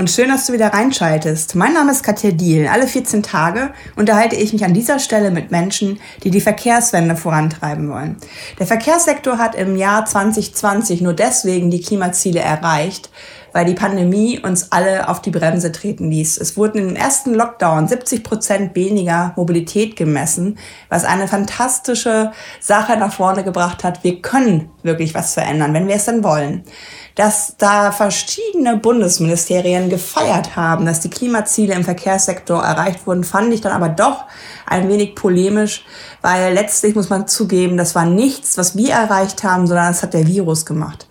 Und schön, dass du wieder reinschaltest. Mein Name ist Katja Diel. Alle 14 Tage unterhalte ich mich an dieser Stelle mit Menschen, die die Verkehrswende vorantreiben wollen. Der Verkehrssektor hat im Jahr 2020 nur deswegen die Klimaziele erreicht, weil die Pandemie uns alle auf die Bremse treten ließ. Es wurden im ersten Lockdown 70 Prozent weniger Mobilität gemessen, was eine fantastische Sache nach vorne gebracht hat. Wir können wirklich was verändern, wenn wir es dann wollen dass da verschiedene Bundesministerien gefeiert haben, dass die Klimaziele im Verkehrssektor erreicht wurden, fand ich dann aber doch ein wenig polemisch, weil letztlich muss man zugeben, das war nichts, was wir erreicht haben, sondern das hat der Virus gemacht.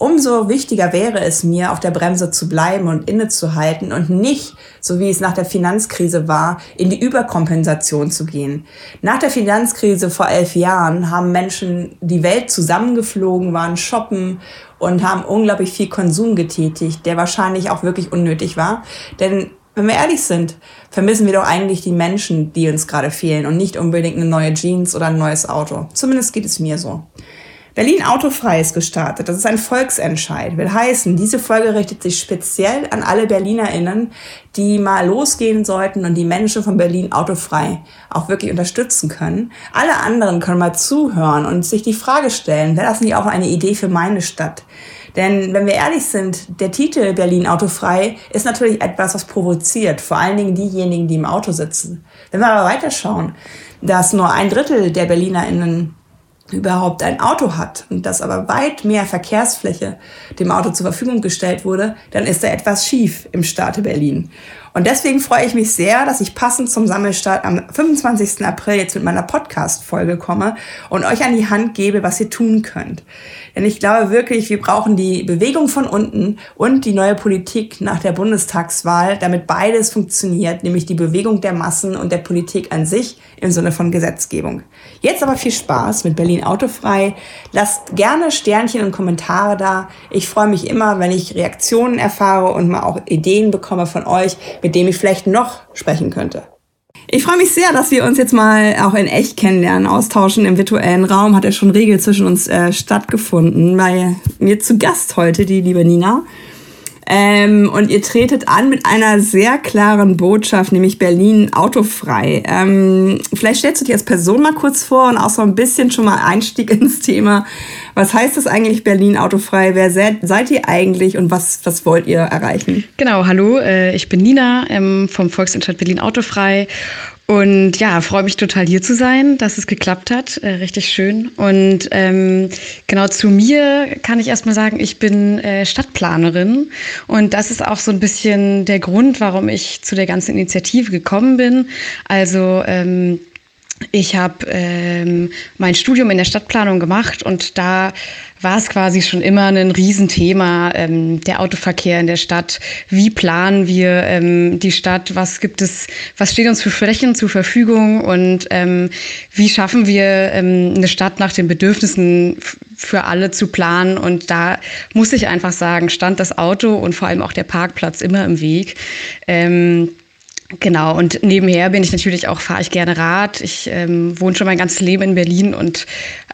Umso wichtiger wäre es mir, auf der Bremse zu bleiben und innezuhalten und nicht, so wie es nach der Finanzkrise war, in die Überkompensation zu gehen. Nach der Finanzkrise vor elf Jahren haben Menschen die Welt zusammengeflogen, waren shoppen und haben unglaublich viel Konsum getätigt, der wahrscheinlich auch wirklich unnötig war. Denn wenn wir ehrlich sind, vermissen wir doch eigentlich die Menschen, die uns gerade fehlen und nicht unbedingt eine neue Jeans oder ein neues Auto. Zumindest geht es mir so. Berlin Autofrei ist gestartet. Das ist ein Volksentscheid. Will heißen, diese Folge richtet sich speziell an alle BerlinerInnen, die mal losgehen sollten und die Menschen von Berlin Autofrei auch wirklich unterstützen können. Alle anderen können mal zuhören und sich die Frage stellen, wäre das nicht auch eine Idee für meine Stadt? Denn wenn wir ehrlich sind, der Titel Berlin Autofrei ist natürlich etwas, was provoziert, vor allen Dingen diejenigen, die im Auto sitzen. Wenn wir aber weiterschauen, dass nur ein Drittel der BerlinerInnen überhaupt ein Auto hat und dass aber weit mehr Verkehrsfläche dem Auto zur Verfügung gestellt wurde, dann ist da etwas schief im Staate Berlin. Und deswegen freue ich mich sehr, dass ich passend zum Sammelstart am 25. April jetzt mit meiner Podcast-Folge komme und euch an die Hand gebe, was ihr tun könnt. Denn ich glaube wirklich, wir brauchen die Bewegung von unten und die neue Politik nach der Bundestagswahl, damit beides funktioniert, nämlich die Bewegung der Massen und der Politik an sich im Sinne von Gesetzgebung. Jetzt aber viel Spaß mit Berlin Autofrei. Lasst gerne Sternchen und Kommentare da. Ich freue mich immer, wenn ich Reaktionen erfahre und mal auch Ideen bekomme von euch, mit dem ich vielleicht noch sprechen könnte. Ich freue mich sehr, dass wir uns jetzt mal auch in echt kennenlernen, austauschen im virtuellen Raum. Hat ja schon Regel zwischen uns äh, stattgefunden. Bei mir zu Gast heute die liebe Nina. Ähm, und ihr tretet an mit einer sehr klaren Botschaft, nämlich Berlin autofrei. Ähm, vielleicht stellst du dich als Person mal kurz vor und auch so ein bisschen schon mal Einstieg ins Thema. Was heißt das eigentlich Berlin autofrei? Wer seid, seid ihr eigentlich und was, was wollt ihr erreichen? Genau, hallo, äh, ich bin Nina ähm, vom Volksentscheid Berlin autofrei und ja, freue mich total hier zu sein, dass es geklappt hat. Äh, richtig schön. Und ähm, genau zu mir kann ich erstmal sagen, ich bin äh, Stadtplanerin. Und das ist auch so ein bisschen der Grund, warum ich zu der ganzen Initiative gekommen bin. Also ähm, ich habe ähm, mein Studium in der Stadtplanung gemacht und da war es quasi schon immer ein Riesenthema, ähm, der Autoverkehr in der Stadt. Wie planen wir ähm, die Stadt? Was gibt es, was steht uns für Flächen zur Verfügung? Und ähm, wie schaffen wir ähm, eine Stadt nach den Bedürfnissen für alle zu planen? Und da muss ich einfach sagen, stand das Auto und vor allem auch der Parkplatz immer im Weg. Ähm, Genau, und nebenher bin ich natürlich auch, fahre ich gerne Rad. Ich ähm, wohne schon mein ganzes Leben in Berlin und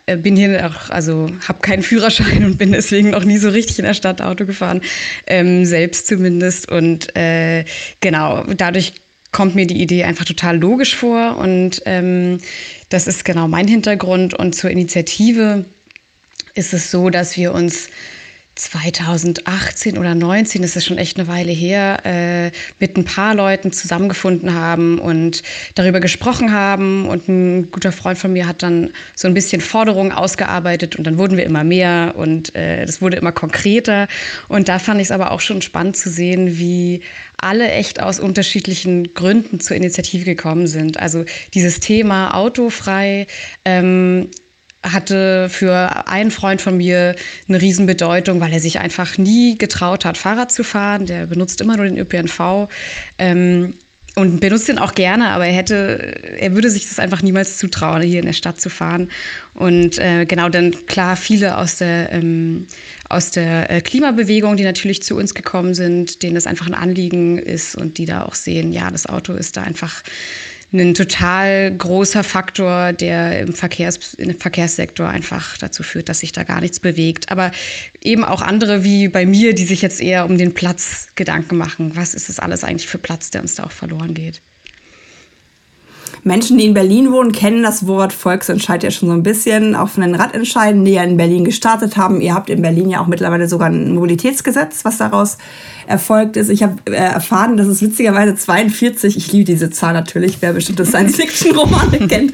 äh, bin hier auch, also habe keinen Führerschein und bin deswegen noch nie so richtig in der Stadt Auto gefahren, ähm, selbst zumindest. Und äh, genau, dadurch kommt mir die Idee einfach total logisch vor und ähm, das ist genau mein Hintergrund. Und zur Initiative ist es so, dass wir uns 2018 oder 19, das ist schon echt eine Weile her, äh, mit ein paar Leuten zusammengefunden haben und darüber gesprochen haben. Und ein guter Freund von mir hat dann so ein bisschen Forderungen ausgearbeitet und dann wurden wir immer mehr und äh, das wurde immer konkreter. Und da fand ich es aber auch schon spannend zu sehen, wie alle echt aus unterschiedlichen Gründen zur Initiative gekommen sind. Also dieses Thema autofrei. Ähm, hatte für einen Freund von mir eine Riesenbedeutung, weil er sich einfach nie getraut hat, Fahrrad zu fahren. Der benutzt immer nur den ÖPNV. Ähm, und benutzt den auch gerne, aber er hätte, er würde sich das einfach niemals zutrauen, hier in der Stadt zu fahren. Und äh, genau dann klar viele aus der ähm, aus der äh, Klimabewegung, die natürlich zu uns gekommen sind, denen das einfach ein Anliegen ist und die da auch sehen, ja, das Auto ist da einfach ein total großer Faktor, der im, Verkehrs, im Verkehrssektor einfach dazu führt, dass sich da gar nichts bewegt. Aber eben auch andere wie bei mir, die sich jetzt eher um den Platz Gedanken machen. Was ist das alles eigentlich für Platz, der uns da auch verloren geht? Menschen, die in Berlin wohnen, kennen das Wort Volksentscheid ja schon so ein bisschen, auch von den Radentscheiden, die ja in Berlin gestartet haben. Ihr habt in Berlin ja auch mittlerweile sogar ein Mobilitätsgesetz, was daraus erfolgt ist. Ich habe äh, erfahren, dass es witzigerweise 42, ich liebe diese Zahl natürlich, wer bestimmte Science-Fiction-Romane kennt,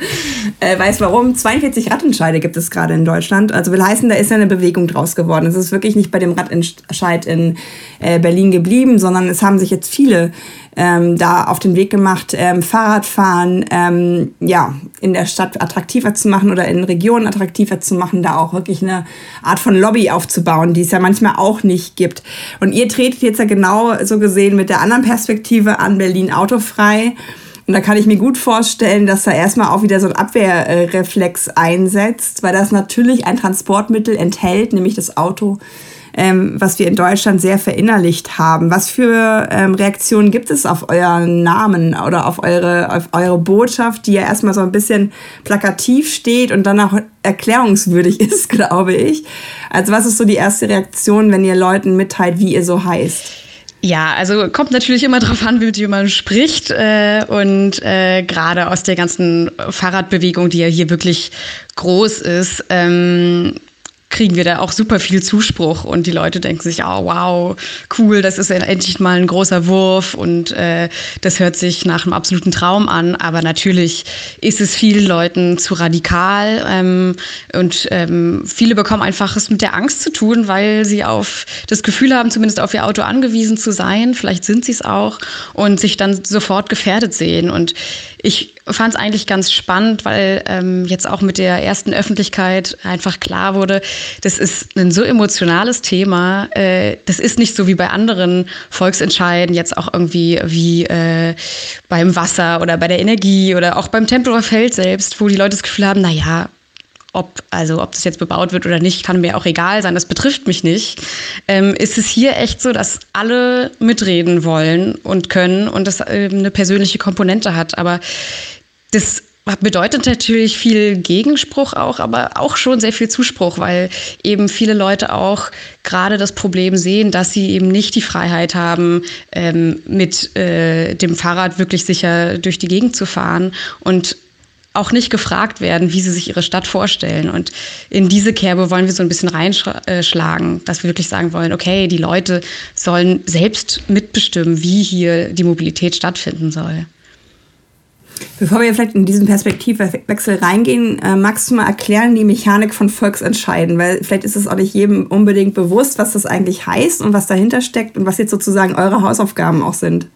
äh, weiß warum. 42 Radentscheide gibt es gerade in Deutschland. Also will heißen, da ist ja eine Bewegung draus geworden. Es ist wirklich nicht bei dem Radentscheid in äh, Berlin geblieben, sondern es haben sich jetzt viele ähm, da auf den Weg gemacht, ähm, Fahrradfahren ähm, ja, in der Stadt attraktiver zu machen oder in Regionen attraktiver zu machen, da auch wirklich eine Art von Lobby aufzubauen, die es ja manchmal auch nicht gibt. Und ihr tretet jetzt ja genau so gesehen mit der anderen Perspektive an Berlin autofrei. Und da kann ich mir gut vorstellen, dass da erstmal auch wieder so ein Abwehrreflex einsetzt, weil das natürlich ein Transportmittel enthält, nämlich das Auto, ähm, was wir in Deutschland sehr verinnerlicht haben. Was für ähm, Reaktionen gibt es auf euren Namen oder auf eure, auf eure Botschaft, die ja erstmal so ein bisschen plakativ steht und dann auch erklärungswürdig ist, glaube ich. Also was ist so die erste Reaktion, wenn ihr Leuten mitteilt, wie ihr so heißt? Ja, also kommt natürlich immer darauf an, wie man spricht. Äh, und äh, gerade aus der ganzen Fahrradbewegung, die ja hier wirklich groß ist, ähm, kriegen wir da auch super viel Zuspruch und die Leute denken sich, oh wow, cool, das ist endlich mal ein großer Wurf und äh, das hört sich nach einem absoluten Traum an. Aber natürlich ist es vielen Leuten zu radikal ähm, und ähm, viele bekommen einfach es mit der Angst zu tun, weil sie auf das Gefühl haben, zumindest auf ihr Auto angewiesen zu sein. Vielleicht sind sie es auch und sich dann sofort gefährdet sehen. Und ich fand es eigentlich ganz spannend, weil ähm, jetzt auch mit der ersten Öffentlichkeit einfach klar wurde, das ist ein so emotionales Thema. Äh, das ist nicht so wie bei anderen Volksentscheiden, jetzt auch irgendwie wie äh, beim Wasser oder bei der Energie oder auch beim Tempelhofer Feld selbst, wo die Leute das Gefühl haben, na ja, ob, also ob das jetzt bebaut wird oder nicht, kann mir auch egal sein, das betrifft mich nicht, ähm, ist es hier echt so, dass alle mitreden wollen und können und das ähm, eine persönliche Komponente hat. Aber das bedeutet natürlich viel Gegenspruch auch, aber auch schon sehr viel Zuspruch, weil eben viele Leute auch gerade das Problem sehen, dass sie eben nicht die Freiheit haben, ähm, mit äh, dem Fahrrad wirklich sicher durch die Gegend zu fahren und auch nicht gefragt werden, wie sie sich ihre Stadt vorstellen. Und in diese Kerbe wollen wir so ein bisschen reinschlagen, dass wir wirklich sagen wollen, okay, die Leute sollen selbst mitbestimmen, wie hier die Mobilität stattfinden soll. Bevor wir vielleicht in diesen Perspektivwechsel reingehen, äh, magst du mal erklären die Mechanik von Volksentscheiden? Weil vielleicht ist es auch nicht jedem unbedingt bewusst, was das eigentlich heißt und was dahinter steckt und was jetzt sozusagen eure Hausaufgaben auch sind.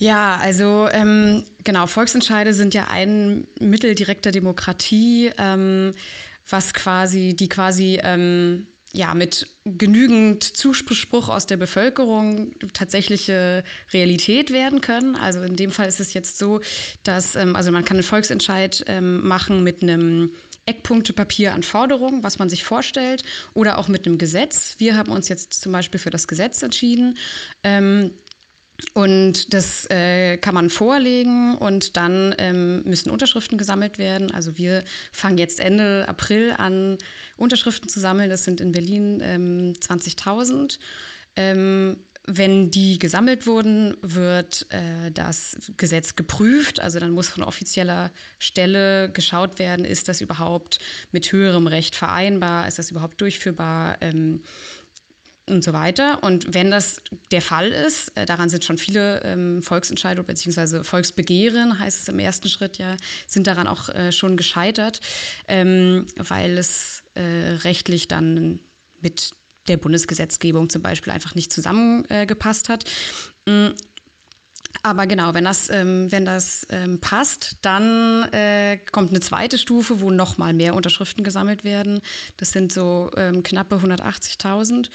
Ja, also ähm, genau, Volksentscheide sind ja ein Mittel direkter Demokratie, ähm, was quasi, die quasi ähm, ja, mit genügend Zuspruch aus der Bevölkerung tatsächliche Realität werden können. Also in dem Fall ist es jetzt so, dass, ähm, also man kann einen Volksentscheid ähm, machen mit einem Eckpunktepapier an Forderungen, was man sich vorstellt, oder auch mit einem Gesetz. Wir haben uns jetzt zum Beispiel für das Gesetz entschieden. Ähm, und das äh, kann man vorlegen und dann ähm, müssen Unterschriften gesammelt werden. Also wir fangen jetzt Ende April an, Unterschriften zu sammeln. Das sind in Berlin ähm, 20.000. Ähm, wenn die gesammelt wurden, wird äh, das Gesetz geprüft. Also dann muss von offizieller Stelle geschaut werden, ist das überhaupt mit höherem Recht vereinbar, ist das überhaupt durchführbar. Ähm, und so weiter. Und wenn das der Fall ist, äh, daran sind schon viele ähm, Volksentscheidungen bzw. Volksbegehren, heißt es im ersten Schritt ja, sind daran auch äh, schon gescheitert, ähm, weil es äh, rechtlich dann mit der Bundesgesetzgebung zum Beispiel einfach nicht zusammengepasst hat. Mm, aber genau, wenn das, ähm, wenn das ähm, passt, dann äh, kommt eine zweite Stufe, wo noch mal mehr Unterschriften gesammelt werden. Das sind so ähm, knappe 180.000.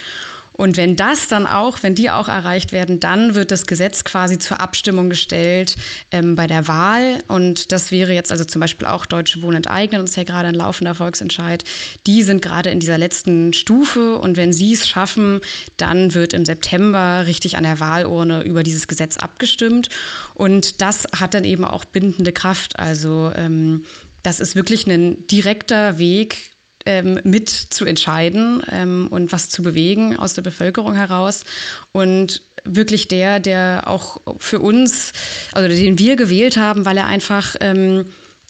Und wenn das dann auch, wenn die auch erreicht werden, dann wird das Gesetz quasi zur Abstimmung gestellt ähm, bei der Wahl. Und das wäre jetzt also zum Beispiel auch Deutsche Wohnen enteignen, uns ja gerade ein laufender Volksentscheid. Die sind gerade in dieser letzten Stufe. Und wenn sie es schaffen, dann wird im September richtig an der Wahlurne über dieses Gesetz abgestimmt. Und das hat dann eben auch bindende Kraft. Also ähm, das ist wirklich ein direkter Weg, ähm, mit zu entscheiden ähm, und was zu bewegen aus der Bevölkerung heraus. Und wirklich der, der auch für uns, also den wir gewählt haben, weil er einfach ähm,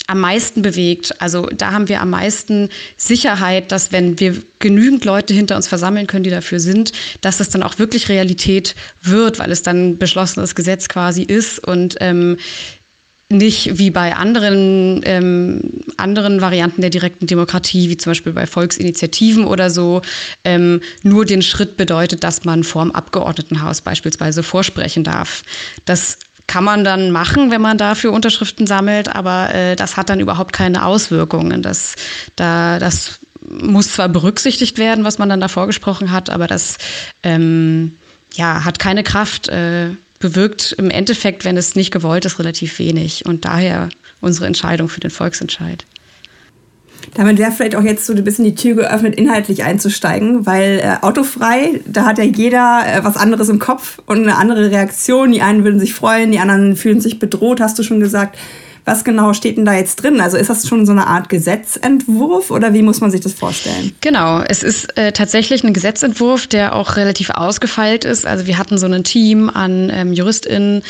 am meisten bewegt. Also da haben wir am meisten Sicherheit, dass wenn wir genügend Leute hinter uns versammeln können, die dafür sind, dass das dann auch wirklich Realität wird, weil es dann beschlossenes Gesetz quasi ist und ähm, nicht wie bei anderen, ähm, anderen Varianten der direkten Demokratie, wie zum Beispiel bei Volksinitiativen oder so, ähm, nur den Schritt bedeutet, dass man vorm Abgeordnetenhaus beispielsweise vorsprechen darf. Das kann man dann machen, wenn man dafür Unterschriften sammelt, aber äh, das hat dann überhaupt keine Auswirkungen. Das, da, das muss zwar berücksichtigt werden, was man dann da vorgesprochen hat, aber das ähm, ja, hat keine Kraft. Äh, bewirkt im Endeffekt, wenn es nicht gewollt ist, relativ wenig. Und daher unsere Entscheidung für den Volksentscheid. Damit wäre vielleicht auch jetzt so ein bisschen die Tür geöffnet, inhaltlich einzusteigen, weil äh, autofrei, da hat ja jeder äh, was anderes im Kopf und eine andere Reaktion. Die einen würden sich freuen, die anderen fühlen sich bedroht, hast du schon gesagt. Was genau steht denn da jetzt drin? Also ist das schon so eine Art Gesetzentwurf oder wie muss man sich das vorstellen? Genau, es ist äh, tatsächlich ein Gesetzentwurf, der auch relativ ausgefeilt ist. Also wir hatten so ein Team an ähm, JuristInnen,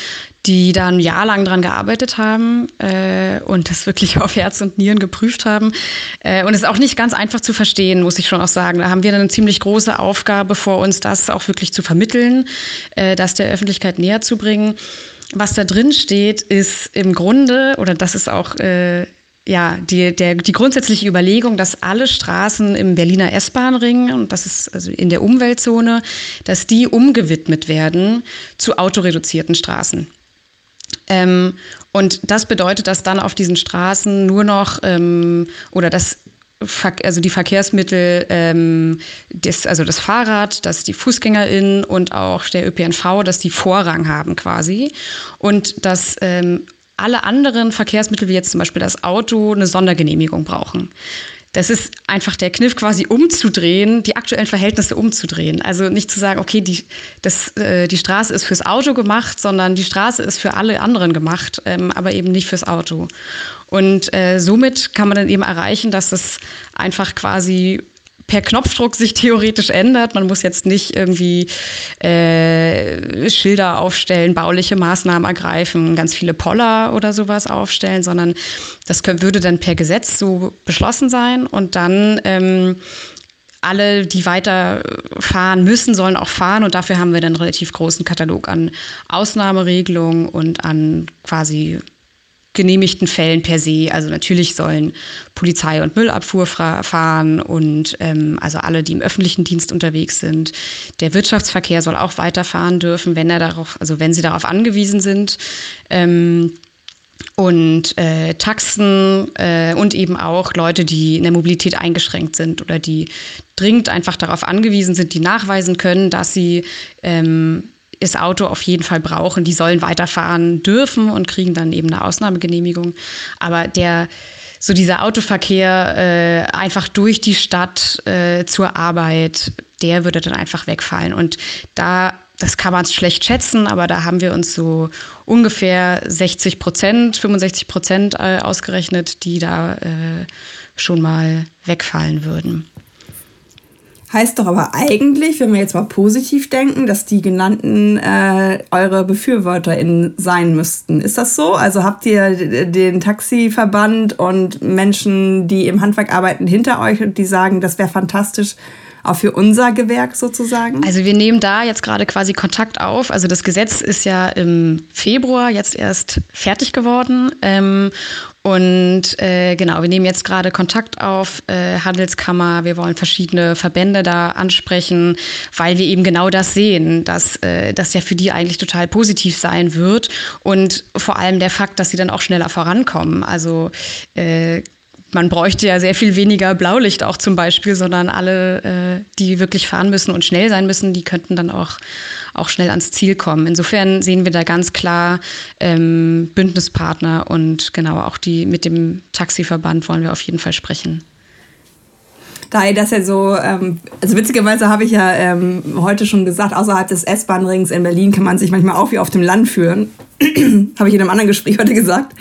die da ein Jahr lang dran gearbeitet haben äh, und das wirklich auf Herz und Nieren geprüft haben. Äh, und es ist auch nicht ganz einfach zu verstehen, muss ich schon auch sagen. Da haben wir dann eine ziemlich große Aufgabe vor uns, das auch wirklich zu vermitteln, äh, das der Öffentlichkeit näher zu bringen was da drin steht, ist im Grunde, oder das ist auch äh, ja, die, der, die grundsätzliche Überlegung, dass alle Straßen im Berliner S-Bahn-Ring, und das ist also in der Umweltzone, dass die umgewidmet werden zu autoreduzierten Straßen. Ähm, und das bedeutet, dass dann auf diesen Straßen nur noch ähm, oder dass also die Verkehrsmittel, ähm, das, also das Fahrrad, dass die FußgängerInnen und auch der ÖPNV, dass die Vorrang haben quasi. Und dass ähm, alle anderen Verkehrsmittel, wie jetzt zum Beispiel das Auto, eine Sondergenehmigung brauchen. Das ist einfach der Kniff, quasi umzudrehen, die aktuellen Verhältnisse umzudrehen. Also nicht zu sagen, okay, die, das, äh, die Straße ist fürs Auto gemacht, sondern die Straße ist für alle anderen gemacht, ähm, aber eben nicht fürs Auto. Und äh, somit kann man dann eben erreichen, dass das einfach quasi per Knopfdruck sich theoretisch ändert. Man muss jetzt nicht irgendwie äh, Schilder aufstellen, bauliche Maßnahmen ergreifen, ganz viele Poller oder sowas aufstellen, sondern das können, würde dann per Gesetz so beschlossen sein und dann ähm, alle, die weiterfahren müssen, sollen auch fahren und dafür haben wir dann einen relativ großen Katalog an Ausnahmeregelungen und an quasi genehmigten Fällen per se. Also natürlich sollen Polizei und Müllabfuhr fahren und ähm, also alle, die im öffentlichen Dienst unterwegs sind. Der Wirtschaftsverkehr soll auch weiterfahren dürfen, wenn er darauf, also wenn sie darauf angewiesen sind. Ähm, und äh, Taxen äh, und eben auch Leute, die in der Mobilität eingeschränkt sind oder die dringend einfach darauf angewiesen sind, die nachweisen können, dass sie ähm, das Auto auf jeden Fall brauchen. Die sollen weiterfahren dürfen und kriegen dann eben eine Ausnahmegenehmigung. Aber der so dieser Autoverkehr äh, einfach durch die Stadt äh, zur Arbeit, der würde dann einfach wegfallen. Und da, das kann man schlecht schätzen, aber da haben wir uns so ungefähr 60 Prozent, 65 Prozent äh, ausgerechnet, die da äh, schon mal wegfallen würden. Heißt doch aber eigentlich, wenn wir jetzt mal positiv denken, dass die genannten äh, eure BefürworterInnen sein müssten. Ist das so? Also habt ihr den Taxiverband und Menschen, die im Handwerk arbeiten, hinter euch und die sagen, das wäre fantastisch, auch für unser Gewerk sozusagen? Also wir nehmen da jetzt gerade quasi Kontakt auf. Also das Gesetz ist ja im Februar jetzt erst fertig geworden. Ähm, und äh, genau, wir nehmen jetzt gerade Kontakt auf, äh, Handelskammer, wir wollen verschiedene Verbände da ansprechen, weil wir eben genau das sehen, dass äh, das ja für die eigentlich total positiv sein wird und vor allem der Fakt, dass sie dann auch schneller vorankommen. Also äh, man bräuchte ja sehr viel weniger Blaulicht auch zum Beispiel, sondern alle, äh, die wirklich fahren müssen und schnell sein müssen, die könnten dann auch, auch schnell ans Ziel kommen. Insofern sehen wir da ganz klar ähm, Bündnispartner und genau auch die mit dem Taxiverband wollen wir auf jeden Fall sprechen da das ja so, ähm, also witzigerweise habe ich ja ähm, heute schon gesagt, außerhalb des S-Bahn-Rings in Berlin kann man sich manchmal auch wie auf dem Land führen. habe ich in einem anderen Gespräch heute gesagt.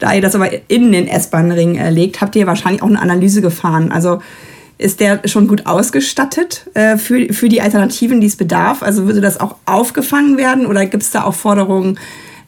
Da ihr das aber in den S-Bahn-Ring äh, legt, habt ihr wahrscheinlich auch eine Analyse gefahren. Also ist der schon gut ausgestattet äh, für, für die Alternativen, die es bedarf? Also würde das auch aufgefangen werden oder gibt es da auch Forderungen,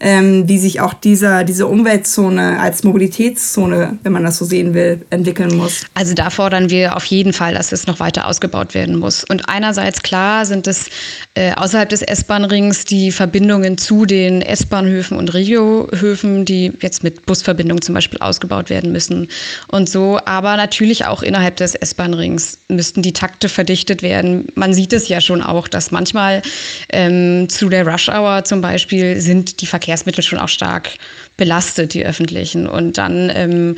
ähm, wie sich auch dieser, diese Umweltzone als Mobilitätszone, wenn man das so sehen will, entwickeln muss. Also da fordern wir auf jeden Fall, dass es noch weiter ausgebaut werden muss. Und einerseits klar sind es äh, außerhalb des S-Bahn-Rings die Verbindungen zu den S-Bahnhöfen und Regiohöfen, die jetzt mit Busverbindungen zum Beispiel ausgebaut werden müssen und so. Aber natürlich auch innerhalb des S-Bahn-Rings müssten die Takte verdichtet werden. Man sieht es ja schon auch, dass manchmal ähm, zu der Rush-Hour zum Beispiel sind die Verkehrs Verkehrsmittel schon auch stark belastet, die öffentlichen. Und dann, ähm,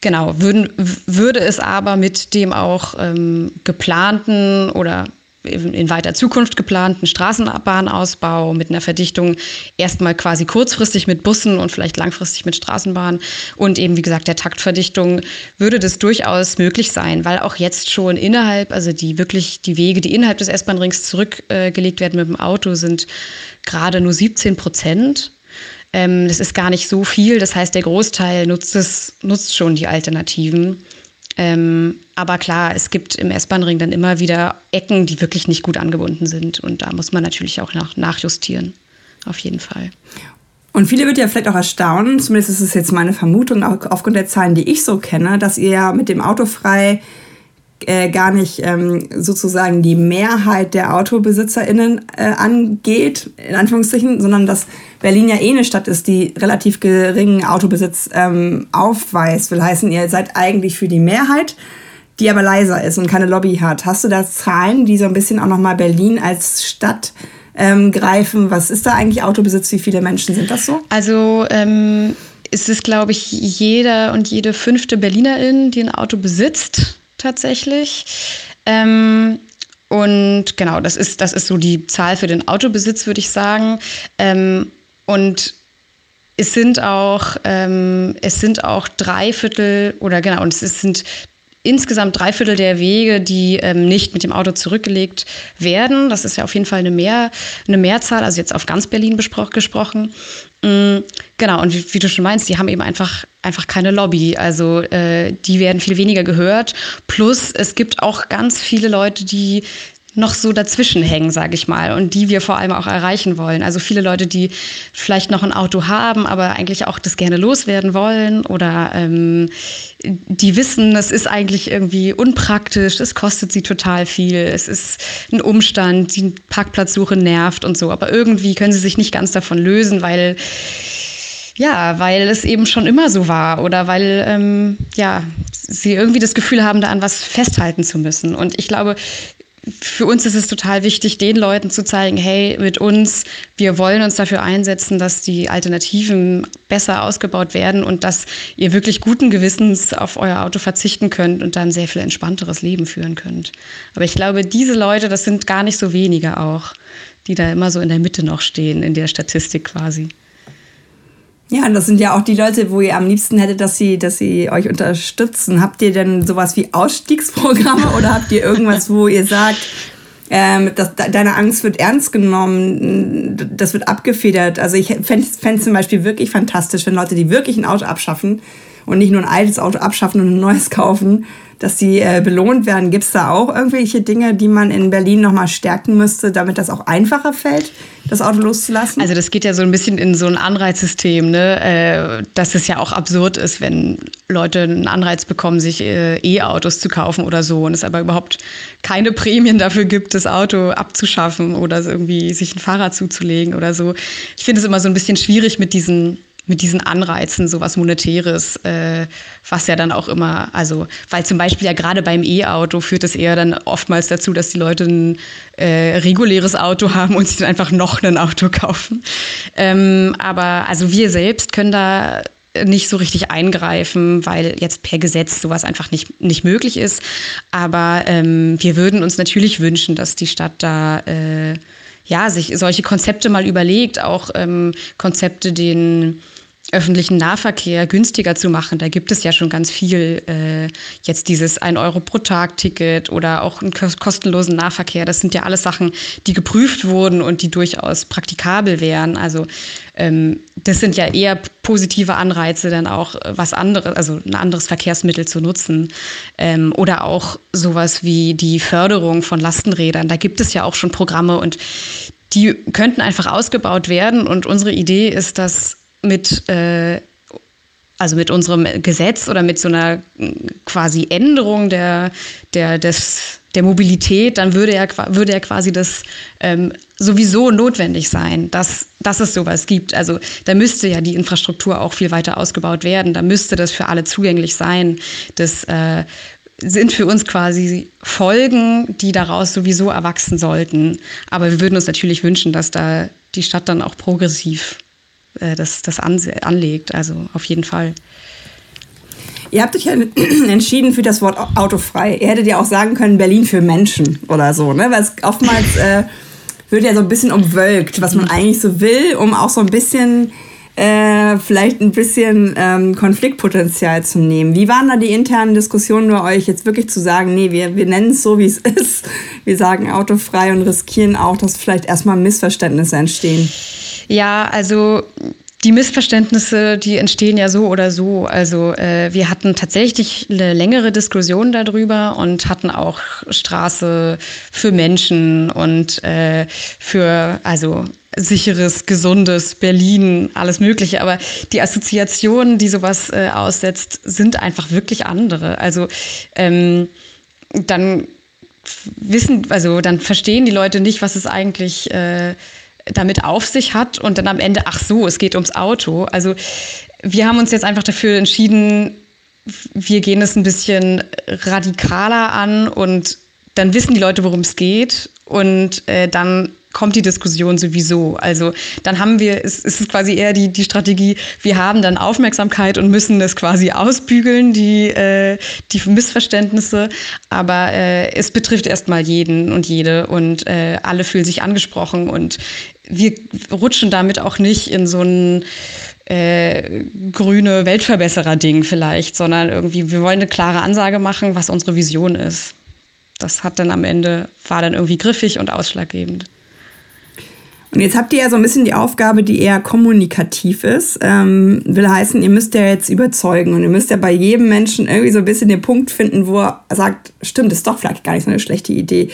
genau, würden, würde es aber mit dem auch ähm, geplanten oder in weiter Zukunft geplanten Straßenbahnausbau mit einer Verdichtung erstmal quasi kurzfristig mit Bussen und vielleicht langfristig mit Straßenbahnen und eben wie gesagt der Taktverdichtung würde das durchaus möglich sein, weil auch jetzt schon innerhalb, also die wirklich die Wege, die innerhalb des S-Bahn-Rings zurückgelegt werden mit dem Auto, sind gerade nur 17 Prozent. Ähm, das ist gar nicht so viel. Das heißt, der Großteil nutzt es, nutzt schon die Alternativen. Ähm, aber klar, es gibt im S-Bahn-Ring dann immer wieder Ecken, die wirklich nicht gut angebunden sind. Und da muss man natürlich auch nach, nachjustieren. Auf jeden Fall. Und viele wird ja vielleicht auch erstaunen, zumindest ist es jetzt meine Vermutung, aufgrund der Zahlen, die ich so kenne, dass ihr ja mit dem Autofrei äh, gar nicht ähm, sozusagen die Mehrheit der AutobesitzerInnen äh, angeht, in Anführungszeichen, sondern dass Berlin ja eh eine Stadt ist, die relativ geringen Autobesitz ähm, aufweist. Will heißen, ihr seid eigentlich für die Mehrheit, die aber leiser ist und keine Lobby hat. Hast du da Zahlen, die so ein bisschen auch nochmal Berlin als Stadt ähm, greifen? Was ist da eigentlich Autobesitz? Wie viele Menschen sind das so? Also ähm, ist es, glaube ich, jeder und jede fünfte Berlinerin, die ein Auto besitzt tatsächlich. Ähm, und genau, das ist, das ist so die Zahl für den Autobesitz, würde ich sagen. Ähm, und es sind auch, ähm, es sind auch drei Viertel oder genau, und es sind insgesamt drei Viertel der Wege, die ähm, nicht mit dem Auto zurückgelegt werden. Das ist ja auf jeden Fall eine, Mehr, eine Mehrzahl, also jetzt auf ganz Berlin gesprochen. Mhm, genau, und wie, wie, du schon meinst, die haben eben einfach, einfach keine Lobby. Also äh, die werden viel weniger gehört. Plus es gibt auch ganz viele Leute, die noch so dazwischen hängen, sage ich mal, und die wir vor allem auch erreichen wollen. Also viele Leute, die vielleicht noch ein Auto haben, aber eigentlich auch das gerne loswerden wollen oder ähm, die wissen, es ist eigentlich irgendwie unpraktisch, es kostet sie total viel, es ist ein Umstand, die Parkplatzsuche nervt und so, aber irgendwie können sie sich nicht ganz davon lösen, weil ja, weil es eben schon immer so war oder weil ähm, ja sie irgendwie das Gefühl haben, da an was festhalten zu müssen. Und ich glaube, für uns ist es total wichtig, den Leuten zu zeigen, hey, mit uns, wir wollen uns dafür einsetzen, dass die Alternativen besser ausgebaut werden und dass ihr wirklich guten Gewissens auf euer Auto verzichten könnt und dann sehr viel entspannteres Leben führen könnt. Aber ich glaube, diese Leute, das sind gar nicht so wenige auch, die da immer so in der Mitte noch stehen, in der Statistik quasi. Ja, das sind ja auch die Leute, wo ihr am liebsten hättet, dass sie, dass sie euch unterstützen. Habt ihr denn sowas wie Ausstiegsprogramme oder habt ihr irgendwas, wo ihr sagt, ähm, das, deine Angst wird ernst genommen, das wird abgefedert? Also ich fände es zum Beispiel wirklich fantastisch, wenn Leute, die wirklich ein Auto abschaffen und nicht nur ein altes Auto abschaffen und ein neues kaufen, dass sie äh, belohnt werden. Gibt es da auch irgendwelche Dinge, die man in Berlin nochmal stärken müsste, damit das auch einfacher fällt, das Auto loszulassen? Also das geht ja so ein bisschen in so ein Anreizsystem, ne? Äh, dass es ja auch absurd ist, wenn Leute einen Anreiz bekommen, sich äh, E-Autos zu kaufen oder so und es aber überhaupt keine Prämien dafür gibt, das Auto abzuschaffen oder irgendwie sich ein Fahrrad zuzulegen oder so. Ich finde es immer so ein bisschen schwierig mit diesen mit diesen Anreizen, sowas Monetäres, äh, was ja dann auch immer, also, weil zum Beispiel ja gerade beim E-Auto führt es eher dann oftmals dazu, dass die Leute ein äh, reguläres Auto haben und sich dann einfach noch ein Auto kaufen. Ähm, aber also wir selbst können da nicht so richtig eingreifen, weil jetzt per Gesetz sowas einfach nicht, nicht möglich ist. Aber ähm, wir würden uns natürlich wünschen, dass die Stadt da äh, ja, sich solche Konzepte mal überlegt, auch ähm, Konzepte, den öffentlichen Nahverkehr günstiger zu machen. Da gibt es ja schon ganz viel, äh, jetzt dieses 1 Euro pro Tag Ticket oder auch einen kostenlosen Nahverkehr. Das sind ja alles Sachen, die geprüft wurden und die durchaus praktikabel wären. Also ähm, das sind ja eher positive Anreize, dann auch was anderes, also ein anderes Verkehrsmittel zu nutzen. Ähm, oder auch sowas wie die Förderung von Lastenrädern. Da gibt es ja auch schon Programme und die könnten einfach ausgebaut werden. Und unsere Idee ist, dass mit, äh, also mit unserem Gesetz oder mit so einer quasi Änderung der, der, des, der Mobilität, dann würde ja, würde ja quasi das ähm, sowieso notwendig sein, dass, dass es sowas gibt. Also da müsste ja die Infrastruktur auch viel weiter ausgebaut werden. Da müsste das für alle zugänglich sein. Das äh, sind für uns quasi Folgen, die daraus sowieso erwachsen sollten. Aber wir würden uns natürlich wünschen, dass da die Stadt dann auch progressiv äh, das, das anlegt. Also auf jeden Fall. Ihr habt euch ja entschieden für das Wort autofrei. Ihr hättet ja auch sagen können, Berlin für Menschen oder so, ne? Weil es oftmals äh, wird ja so ein bisschen umwölkt, was man eigentlich so will, um auch so ein bisschen äh, vielleicht ein bisschen ähm, Konfliktpotenzial zu nehmen. Wie waren da die internen Diskussionen bei euch, jetzt wirklich zu sagen, nee, wir, wir nennen es so, wie es ist. Wir sagen autofrei und riskieren auch, dass vielleicht erstmal Missverständnisse entstehen? Ja, also die Missverständnisse, die entstehen ja so oder so. Also äh, wir hatten tatsächlich eine längere Diskussion darüber und hatten auch Straße für Menschen und äh, für also sicheres, gesundes Berlin, alles Mögliche. Aber die Assoziationen, die sowas äh, aussetzt, sind einfach wirklich andere. Also ähm, dann wissen, also dann verstehen die Leute nicht, was es eigentlich äh, damit auf sich hat und dann am Ende, ach so, es geht ums Auto. Also wir haben uns jetzt einfach dafür entschieden, wir gehen es ein bisschen radikaler an und dann wissen die Leute, worum es geht und äh, dann kommt die Diskussion sowieso. Also dann haben wir, es, es ist quasi eher die, die Strategie, wir haben dann Aufmerksamkeit und müssen das quasi ausbügeln, die, äh, die Missverständnisse. Aber äh, es betrifft erstmal jeden und jede und äh, alle fühlen sich angesprochen und wir rutschen damit auch nicht in so ein äh, grüne Weltverbesserer-Ding vielleicht, sondern irgendwie, wir wollen eine klare Ansage machen, was unsere Vision ist. Das hat dann am Ende, war dann irgendwie griffig und ausschlaggebend. Und jetzt habt ihr ja so ein bisschen die Aufgabe, die eher kommunikativ ist. Ähm, will heißen, ihr müsst ja jetzt überzeugen und ihr müsst ja bei jedem Menschen irgendwie so ein bisschen den Punkt finden, wo er sagt, stimmt, ist doch vielleicht gar nicht so eine schlechte Idee.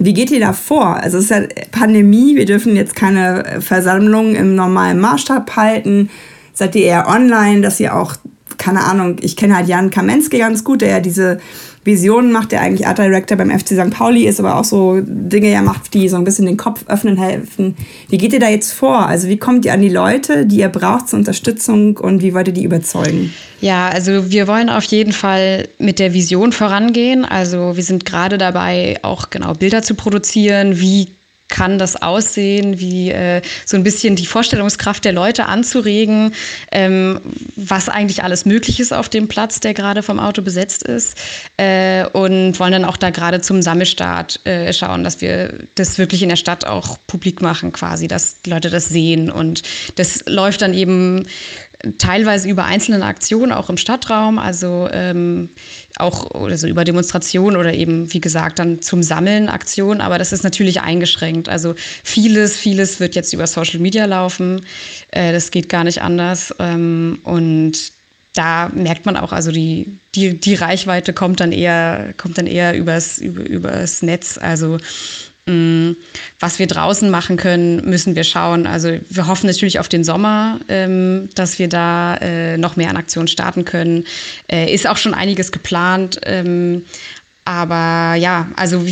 Wie geht ihr da vor? Also es ist ja Pandemie, wir dürfen jetzt keine Versammlungen im normalen Maßstab halten. Seid ihr eher online, dass ihr auch, keine Ahnung, ich kenne halt Jan Kamensky ganz gut, der ja diese Visionen macht, der eigentlich Art Director beim FC St. Pauli ist, aber auch so Dinge ja macht, die so ein bisschen den Kopf öffnen helfen. Wie geht ihr da jetzt vor? Also wie kommt ihr an die Leute, die ihr braucht zur Unterstützung und wie wollt ihr die überzeugen? Ja, also wir wollen auf jeden Fall mit der Vision vorangehen. Also wir sind gerade dabei, auch genau Bilder zu produzieren. Wie kann das aussehen, wie äh, so ein bisschen die Vorstellungskraft der Leute anzuregen, ähm, was eigentlich alles möglich ist auf dem Platz, der gerade vom Auto besetzt ist. Äh, und wollen dann auch da gerade zum Sammelstart äh, schauen, dass wir das wirklich in der Stadt auch publik machen, quasi, dass die Leute das sehen. Und das läuft dann eben teilweise über einzelne Aktionen auch im Stadtraum, also ähm, auch also über Demonstrationen oder eben, wie gesagt, dann zum Sammeln Aktionen, aber das ist natürlich eingeschränkt. Also vieles, vieles wird jetzt über Social Media laufen. Äh, das geht gar nicht anders. Ähm, und da merkt man auch, also die, die, die Reichweite kommt dann eher, kommt dann eher übers, über, übers Netz. Also was wir draußen machen können, müssen wir schauen. Also wir hoffen natürlich auf den Sommer, ähm, dass wir da äh, noch mehr an Aktionen starten können. Äh, ist auch schon einiges geplant. Ähm, aber ja, also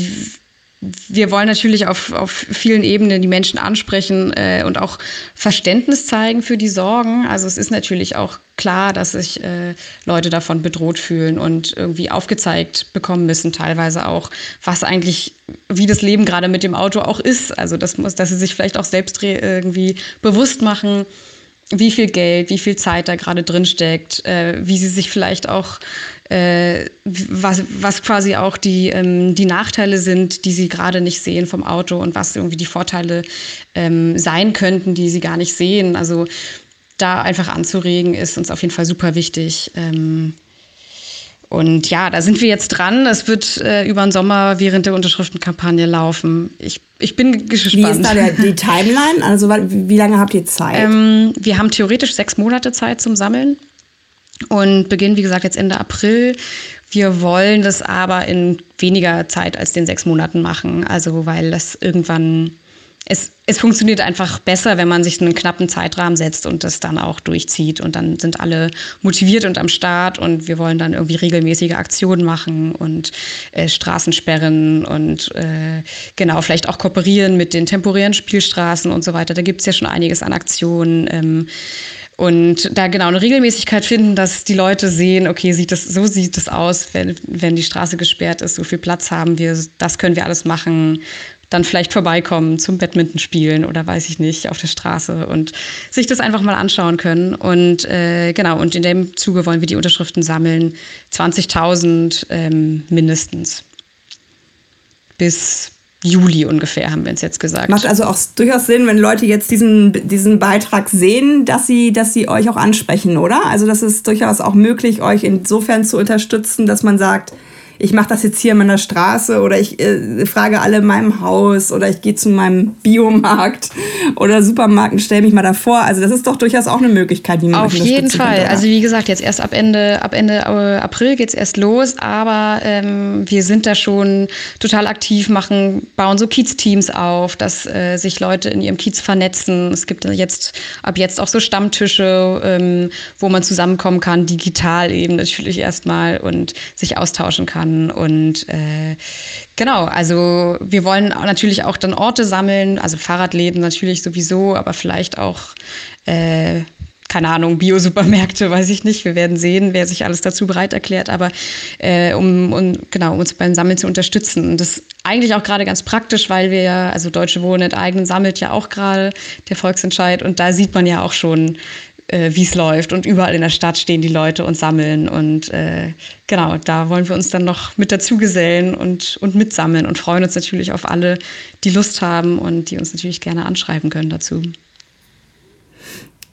wir wollen natürlich auf, auf vielen Ebenen die Menschen ansprechen äh, und auch Verständnis zeigen für die Sorgen. Also es ist natürlich auch klar, dass sich äh, Leute davon bedroht fühlen und irgendwie aufgezeigt bekommen müssen, teilweise auch, was eigentlich, wie das Leben gerade mit dem Auto auch ist. Also das muss, dass sie sich vielleicht auch selbst irgendwie bewusst machen, wie viel Geld, wie viel Zeit da gerade drin steckt, äh, wie sie sich vielleicht auch, äh, was, was quasi auch die, ähm, die Nachteile sind, die sie gerade nicht sehen vom Auto und was irgendwie die Vorteile ähm, sein könnten, die sie gar nicht sehen. Also da einfach anzuregen, ist uns auf jeden Fall super wichtig. Ähm, und ja, da sind wir jetzt dran. Es wird äh, über den Sommer während der Unterschriftenkampagne laufen. Ich, ich bin gespannt. Wie ist da der, die Timeline? Also wie lange habt ihr Zeit? Ähm, wir haben theoretisch sechs Monate Zeit zum Sammeln und beginnen, wie gesagt, jetzt Ende April. Wir wollen das aber in weniger Zeit als den sechs Monaten machen. Also weil das irgendwann es, es funktioniert einfach besser, wenn man sich einen knappen Zeitrahmen setzt und das dann auch durchzieht. Und dann sind alle motiviert und am Start und wir wollen dann irgendwie regelmäßige Aktionen machen und äh, Straßensperren und äh, genau, vielleicht auch kooperieren mit den temporären Spielstraßen und so weiter. Da gibt es ja schon einiges an Aktionen. Ähm, und da genau eine Regelmäßigkeit finden, dass die Leute sehen, okay, sieht das, so sieht es aus, wenn, wenn die Straße gesperrt ist, so viel Platz haben wir, das können wir alles machen dann vielleicht vorbeikommen zum Badminton spielen oder weiß ich nicht, auf der Straße und sich das einfach mal anschauen können. Und äh, genau, und in dem Zuge wollen wir die Unterschriften sammeln. 20.000 ähm, mindestens. Bis Juli ungefähr, haben wir uns jetzt gesagt. Macht also auch durchaus Sinn, wenn Leute jetzt diesen, diesen Beitrag sehen, dass sie, dass sie euch auch ansprechen, oder? Also das ist durchaus auch möglich, euch insofern zu unterstützen, dass man sagt, ich mache das jetzt hier in meiner Straße oder ich äh, frage alle in meinem Haus oder ich gehe zu meinem Biomarkt oder Supermarkt und stelle mich mal davor. Also das ist doch durchaus auch eine Möglichkeit, die man Auf jeden Fall. Könnte, also wie gesagt, jetzt erst ab Ende, ab Ende äh, April geht's erst los, aber ähm, wir sind da schon total aktiv, machen, bauen so Kiez-Teams auf, dass äh, sich Leute in ihrem Kiez vernetzen. Es gibt jetzt ab jetzt auch so Stammtische, ähm, wo man zusammenkommen kann, digital eben natürlich erstmal und sich austauschen kann kann. Und äh, genau, also wir wollen natürlich auch dann Orte sammeln, also Fahrradläden natürlich sowieso, aber vielleicht auch äh, keine Ahnung, Bio-Supermärkte, weiß ich nicht. Wir werden sehen, wer sich alles dazu bereit erklärt, aber äh, um, um genau uns beim Sammeln zu unterstützen. Und das ist eigentlich auch gerade ganz praktisch, weil wir ja, also Deutsche Wohnen enteignen sammelt ja auch gerade der Volksentscheid und da sieht man ja auch schon, äh, wie es läuft. Und überall in der Stadt stehen die Leute und sammeln. Und äh, genau, da wollen wir uns dann noch mit dazu gesellen und, und mitsammeln und freuen uns natürlich auf alle, die Lust haben und die uns natürlich gerne anschreiben können dazu.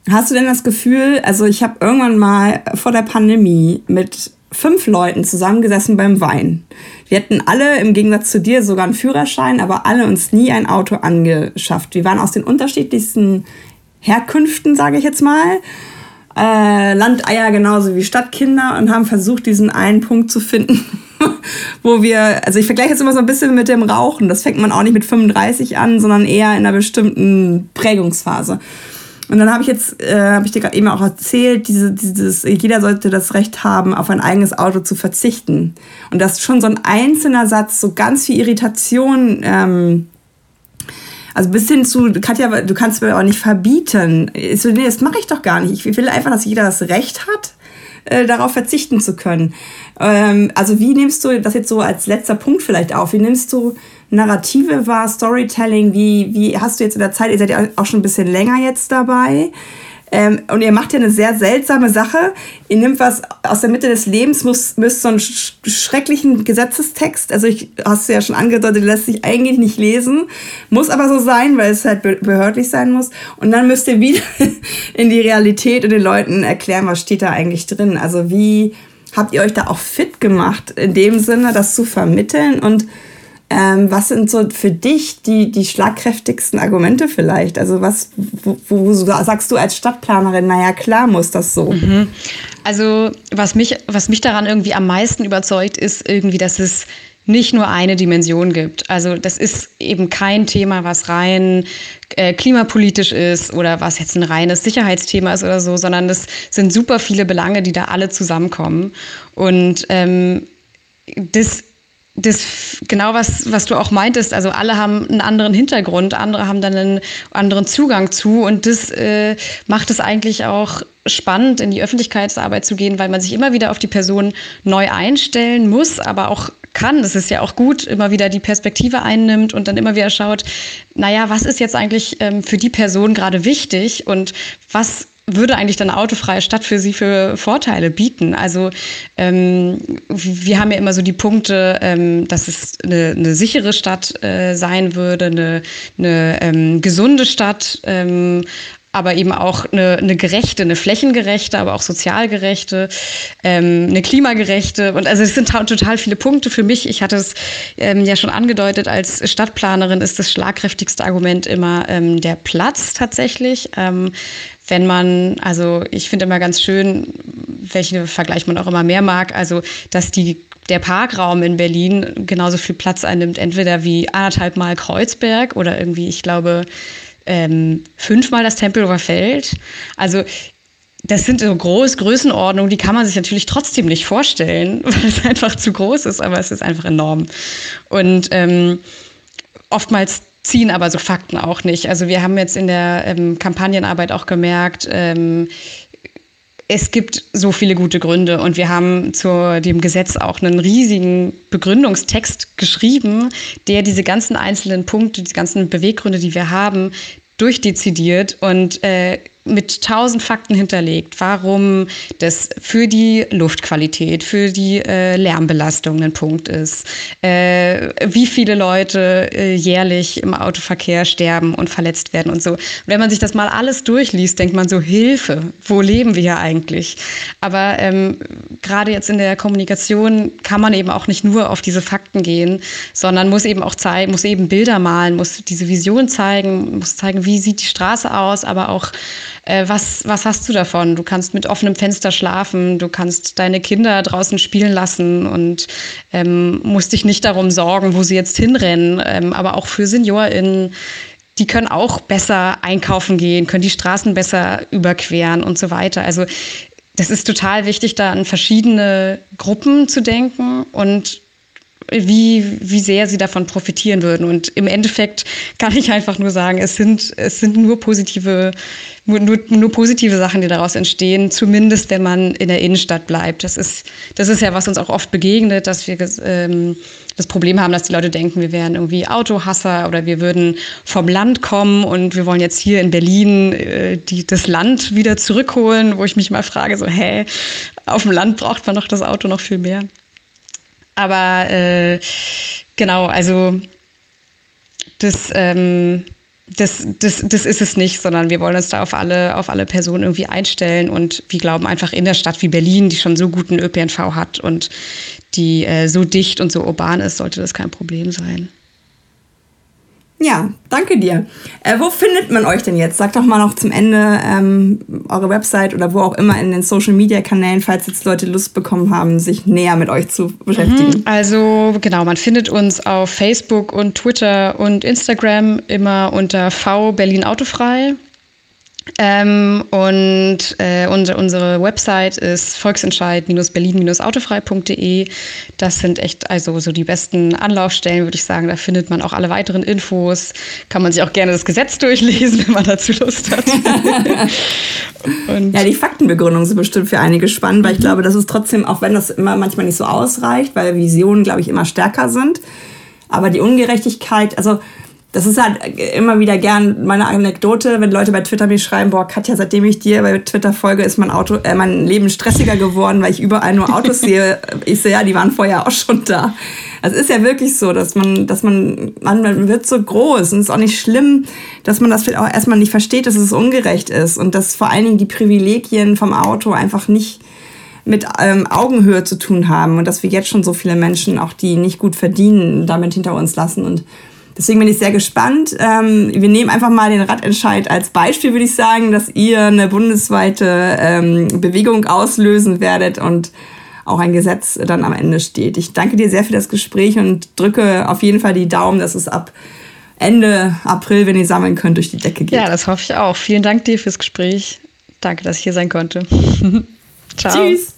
Hast du denn das Gefühl, also ich habe irgendwann mal vor der Pandemie mit fünf Leuten zusammengesessen beim Wein. Wir hatten alle im Gegensatz zu dir sogar einen Führerschein, aber alle uns nie ein Auto angeschafft. Wir waren aus den unterschiedlichsten Herkünften, sage ich jetzt mal. Äh, Landeier genauso wie Stadtkinder und haben versucht, diesen einen Punkt zu finden, wo wir, also ich vergleiche jetzt immer so ein bisschen mit dem Rauchen. Das fängt man auch nicht mit 35 an, sondern eher in einer bestimmten Prägungsphase. Und dann habe ich jetzt, äh, habe ich dir gerade eben auch erzählt, diese, dieses, jeder sollte das Recht haben, auf ein eigenes Auto zu verzichten. Und das ist schon so ein einzelner Satz so ganz viel Irritation ähm, also bis hin zu, Katja, du kannst mir auch nicht verbieten. Ich so, nee, das mache ich doch gar nicht. Ich will einfach, dass jeder das Recht hat, äh, darauf verzichten zu können. Ähm, also wie nimmst du das jetzt so als letzter Punkt vielleicht auf? Wie nimmst du Narrative wahr, Storytelling? Wie, wie hast du jetzt in der Zeit, ihr seid ja auch schon ein bisschen länger jetzt dabei, ähm, und ihr macht ja eine sehr seltsame Sache. Ihr nehmt was aus der Mitte des Lebens, müsst, müsst so einen sch schrecklichen Gesetzestext, also ich hast du ja schon angedeutet, lässt sich eigentlich nicht lesen, muss aber so sein, weil es halt behördlich sein muss. Und dann müsst ihr wieder in die Realität und den Leuten erklären, was steht da eigentlich drin. Also wie habt ihr euch da auch fit gemacht, in dem Sinne, das zu vermitteln und ähm, was sind so für dich die, die schlagkräftigsten Argumente vielleicht? Also was, wo, wo sagst du als Stadtplanerin, naja, klar muss das so. Mhm. Also was mich, was mich daran irgendwie am meisten überzeugt, ist irgendwie, dass es nicht nur eine Dimension gibt. Also das ist eben kein Thema, was rein äh, klimapolitisch ist oder was jetzt ein reines Sicherheitsthema ist oder so, sondern es sind super viele Belange, die da alle zusammenkommen. Und ähm, das das genau was, was du auch meintest. Also alle haben einen anderen Hintergrund, andere haben dann einen anderen Zugang zu und das äh, macht es eigentlich auch spannend, in die Öffentlichkeitsarbeit zu gehen, weil man sich immer wieder auf die Person neu einstellen muss, aber auch kann. Es ist ja auch gut, immer wieder die Perspektive einnimmt und dann immer wieder schaut, naja, was ist jetzt eigentlich ähm, für die Person gerade wichtig und was würde eigentlich dann autofreie Stadt für sie für Vorteile bieten? Also ähm, wir haben ja immer so die Punkte, ähm, dass es eine, eine sichere Stadt äh, sein würde, eine, eine ähm, gesunde Stadt, ähm, aber eben auch eine, eine gerechte, eine flächengerechte, aber auch sozialgerechte, ähm, eine klimagerechte. Und also es sind total viele Punkte für mich. Ich hatte es ähm, ja schon angedeutet, als Stadtplanerin ist das schlagkräftigste Argument immer ähm, der Platz tatsächlich. Ähm, wenn man, also ich finde immer ganz schön, welchen Vergleich man auch immer mehr mag, also dass die der Parkraum in Berlin genauso viel Platz einnimmt, entweder wie anderthalb Mal Kreuzberg oder irgendwie, ich glaube, ähm, fünfmal das Tempelhofer Feld. Also das sind so groß Größenordnungen, die kann man sich natürlich trotzdem nicht vorstellen, weil es einfach zu groß ist, aber es ist einfach enorm. Und ähm, oftmals ziehen aber so Fakten auch nicht. Also wir haben jetzt in der ähm, Kampagnenarbeit auch gemerkt, ähm, es gibt so viele gute Gründe und wir haben zu dem Gesetz auch einen riesigen Begründungstext geschrieben, der diese ganzen einzelnen Punkte, die ganzen Beweggründe, die wir haben, durchdezidiert und äh, mit tausend Fakten hinterlegt, warum das für die Luftqualität, für die äh, Lärmbelastung ein Punkt ist, äh, wie viele Leute äh, jährlich im Autoverkehr sterben und verletzt werden und so. Und wenn man sich das mal alles durchliest, denkt man so, Hilfe, wo leben wir hier eigentlich? Aber ähm, gerade jetzt in der Kommunikation kann man eben auch nicht nur auf diese Fakten gehen, sondern muss eben auch zeigen, muss eben Bilder malen, muss diese Vision zeigen, muss zeigen, wie sieht die Straße aus, aber auch äh, was, was hast du davon? Du kannst mit offenem Fenster schlafen, du kannst deine Kinder draußen spielen lassen und ähm, musst dich nicht darum sorgen, wo sie jetzt hinrennen. Ähm, aber auch für SeniorInnen, die können auch besser einkaufen gehen, können die Straßen besser überqueren und so weiter. Also das ist total wichtig, da an verschiedene Gruppen zu denken und wie, wie sehr sie davon profitieren würden. Und im Endeffekt kann ich einfach nur sagen, es sind, es sind nur positive, nur, nur positive Sachen, die daraus entstehen, zumindest wenn man in der Innenstadt bleibt. Das ist, das ist ja, was uns auch oft begegnet, dass wir ähm, das Problem haben, dass die Leute denken, wir wären irgendwie Autohasser oder wir würden vom Land kommen und wir wollen jetzt hier in Berlin äh, die, das Land wieder zurückholen, wo ich mich mal frage, so, hä, auf dem Land braucht man doch das Auto noch viel mehr. Aber äh, genau, also das, ähm, das, das, das ist es nicht, sondern wir wollen uns da auf alle, auf alle Personen irgendwie einstellen und wir glauben einfach in der Stadt wie Berlin, die schon so guten ÖPNV hat und die äh, so dicht und so urban ist, sollte das kein Problem sein. Ja, danke dir. Äh, wo findet man euch denn jetzt? Sagt doch mal noch zum Ende ähm, eure Website oder wo auch immer in den Social Media Kanälen, falls jetzt Leute Lust bekommen haben, sich näher mit euch zu beschäftigen. Mhm, also genau, man findet uns auf Facebook und Twitter und Instagram immer unter V Berlin Autofrei. Ähm, und äh, unsere, unsere Website ist volksentscheid-berlin-autofrei.de. Das sind echt also so die besten Anlaufstellen, würde ich sagen. Da findet man auch alle weiteren Infos. Kann man sich auch gerne das Gesetz durchlesen, wenn man dazu Lust hat. ja, die Faktenbegründung sind bestimmt für einige spannend, weil ich glaube, das ist trotzdem, auch wenn das immer manchmal nicht so ausreicht, weil Visionen, glaube ich, immer stärker sind. Aber die Ungerechtigkeit, also das ist halt immer wieder gern meine Anekdote, wenn Leute bei Twitter mir schreiben, boah, Katja, seitdem ich dir bei Twitter folge, ist mein Auto, äh, mein Leben stressiger geworden, weil ich überall nur Autos sehe. Ich sehe, ja, die waren vorher auch schon da. Also ist ja wirklich so, dass man, dass man, man wird so groß und es ist auch nicht schlimm, dass man das vielleicht auch erstmal nicht versteht, dass es ungerecht ist und dass vor allen Dingen die Privilegien vom Auto einfach nicht mit ähm, Augenhöhe zu tun haben und dass wir jetzt schon so viele Menschen, auch die nicht gut verdienen, damit hinter uns lassen und Deswegen bin ich sehr gespannt. Ähm, wir nehmen einfach mal den Radentscheid als Beispiel, würde ich sagen, dass ihr eine bundesweite ähm, Bewegung auslösen werdet und auch ein Gesetz dann am Ende steht. Ich danke dir sehr für das Gespräch und drücke auf jeden Fall die Daumen, dass es ab Ende April, wenn ihr sammeln könnt, durch die Decke geht. Ja, das hoffe ich auch. Vielen Dank dir fürs Gespräch. Danke, dass ich hier sein konnte. Ciao. Tschüss.